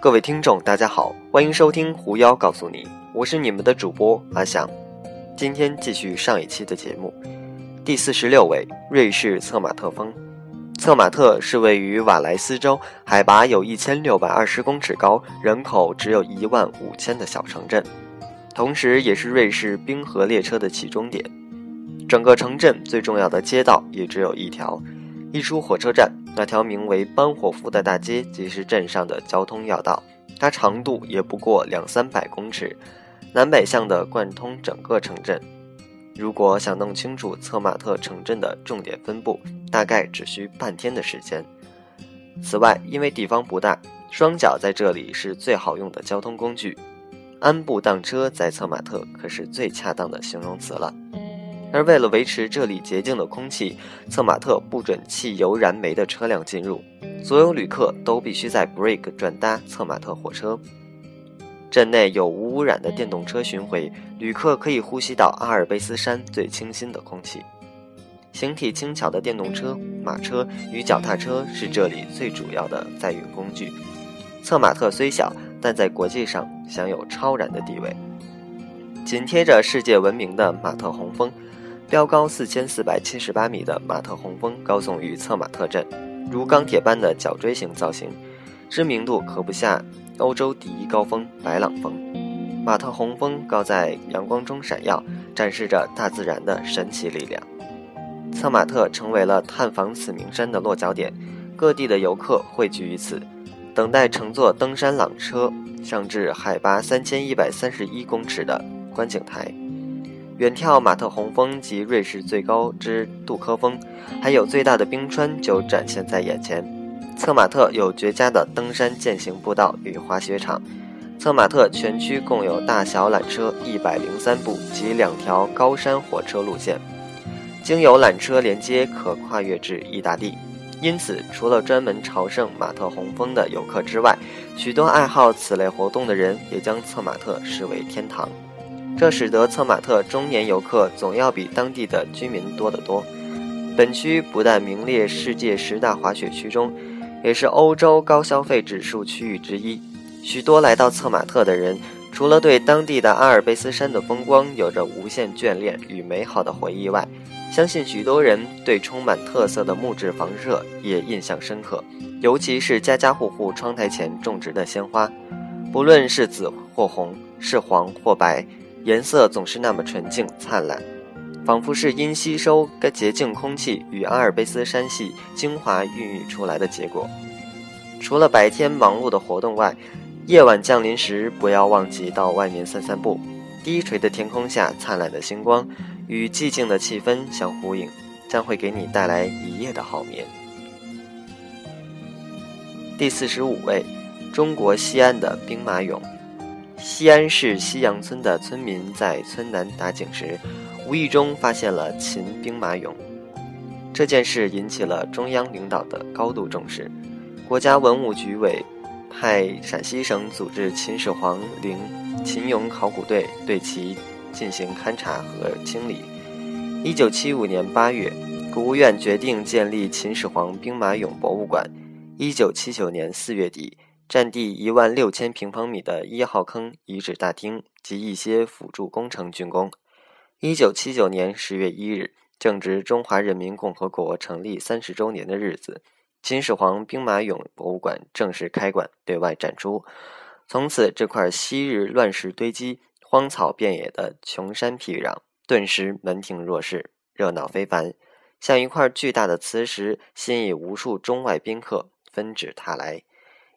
各位听众，大家好，欢迎收听《狐妖告诉你》，我是你们的主播阿翔。今天继续上一期的节目，第四十六位，瑞士策马特峰。策马特是位于瓦莱斯州，海拔有一千六百二十公尺高，人口只有一万五千的小城镇，同时也是瑞士冰河列车的起终点。整个城镇最重要的街道也只有一条，一出火车站。那条名为班霍夫的大街即是镇上的交通要道，它长度也不过两三百公尺，南北向的贯通整个城镇。如果想弄清楚策马特城镇的重点分布，大概只需半天的时间。此外，因为地方不大，双脚在这里是最好用的交通工具，安步当车在策马特可是最恰当的形容词了。而为了维持这里洁净的空气，策马特不准汽油燃煤的车辆进入，所有旅客都必须在 Break 转搭策马特火车。镇内有无污染的电动车巡回，旅客可以呼吸到阿尔卑斯山最清新的空气。形体轻巧的电动车、马车与脚踏车是这里最主要的载运工具。策马特虽小，但在国际上享有超然的地位。紧贴着世界闻名的马特洪峰。标高四千四百七十八米的马特洪峰高耸于策马特镇，如钢铁般的角锥形造型，知名度可不下欧洲第一高峰白朗峰。马特洪峰高在阳光中闪耀，展示着大自然的神奇力量。策马特成为了探访此名山的落脚点，各地的游客汇聚于此，等待乘坐登山缆车上至海拔三千一百三十一公尺的观景台。远眺马特洪峰及瑞士最高之杜科峰，还有最大的冰川就展现在眼前。策马特有绝佳的登山健行步道与滑雪场。策马特全区共有大小缆车一百零三部及两条高山火车路线，经由缆车连接可跨越至意大利。因此，除了专门朝圣马特洪峰的游客之外，许多爱好此类活动的人也将策马特视为天堂。这使得策马特中年游客总要比当地的居民多得多。本区不但名列世界十大滑雪区中，也是欧洲高消费指数区域之一。许多来到策马特的人，除了对当地的阿尔卑斯山的风光有着无限眷恋与美好的回忆外，相信许多人对充满特色的木质房舍也印象深刻。尤其是家家户户窗台前种植的鲜花，不论是紫或红，是黄或白。颜色总是那么纯净灿烂，仿佛是因吸收该洁净空气与阿尔卑斯山系精华孕育出来的结果。除了白天忙碌的活动外，夜晚降临时不要忘记到外面散散步。低垂的天空下灿烂的星光与寂静的气氛相呼应，将会给你带来一夜的好眠。第四十五位，中国西安的兵马俑。西安市西阳村的村民在村南打井时，无意中发现了秦兵马俑。这件事引起了中央领导的高度重视，国家文物局委派陕西省组织秦始皇陵秦俑考古队对其进行勘察和清理。一九七五年八月，国务院决定建立秦始皇兵马俑博物馆。一九七九年四月底。占地一万六千平方米的一号坑遗址大厅及一些辅助工程竣工。一九七九年十月一日，正值中华人民共和国成立三十周年的日子，秦始皇兵马俑博物馆正式开馆对外展出。从此，这块昔日乱石堆积、荒草遍野的穷山僻壤，顿时门庭若市，热闹非凡，像一块巨大的磁石，吸引无数中外宾客纷至沓来。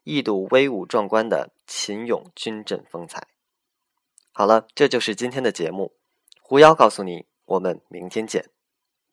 一睹威武壮观的秦俑军阵风采。好了，这就是今天的节目。狐妖告诉你，我们明天见。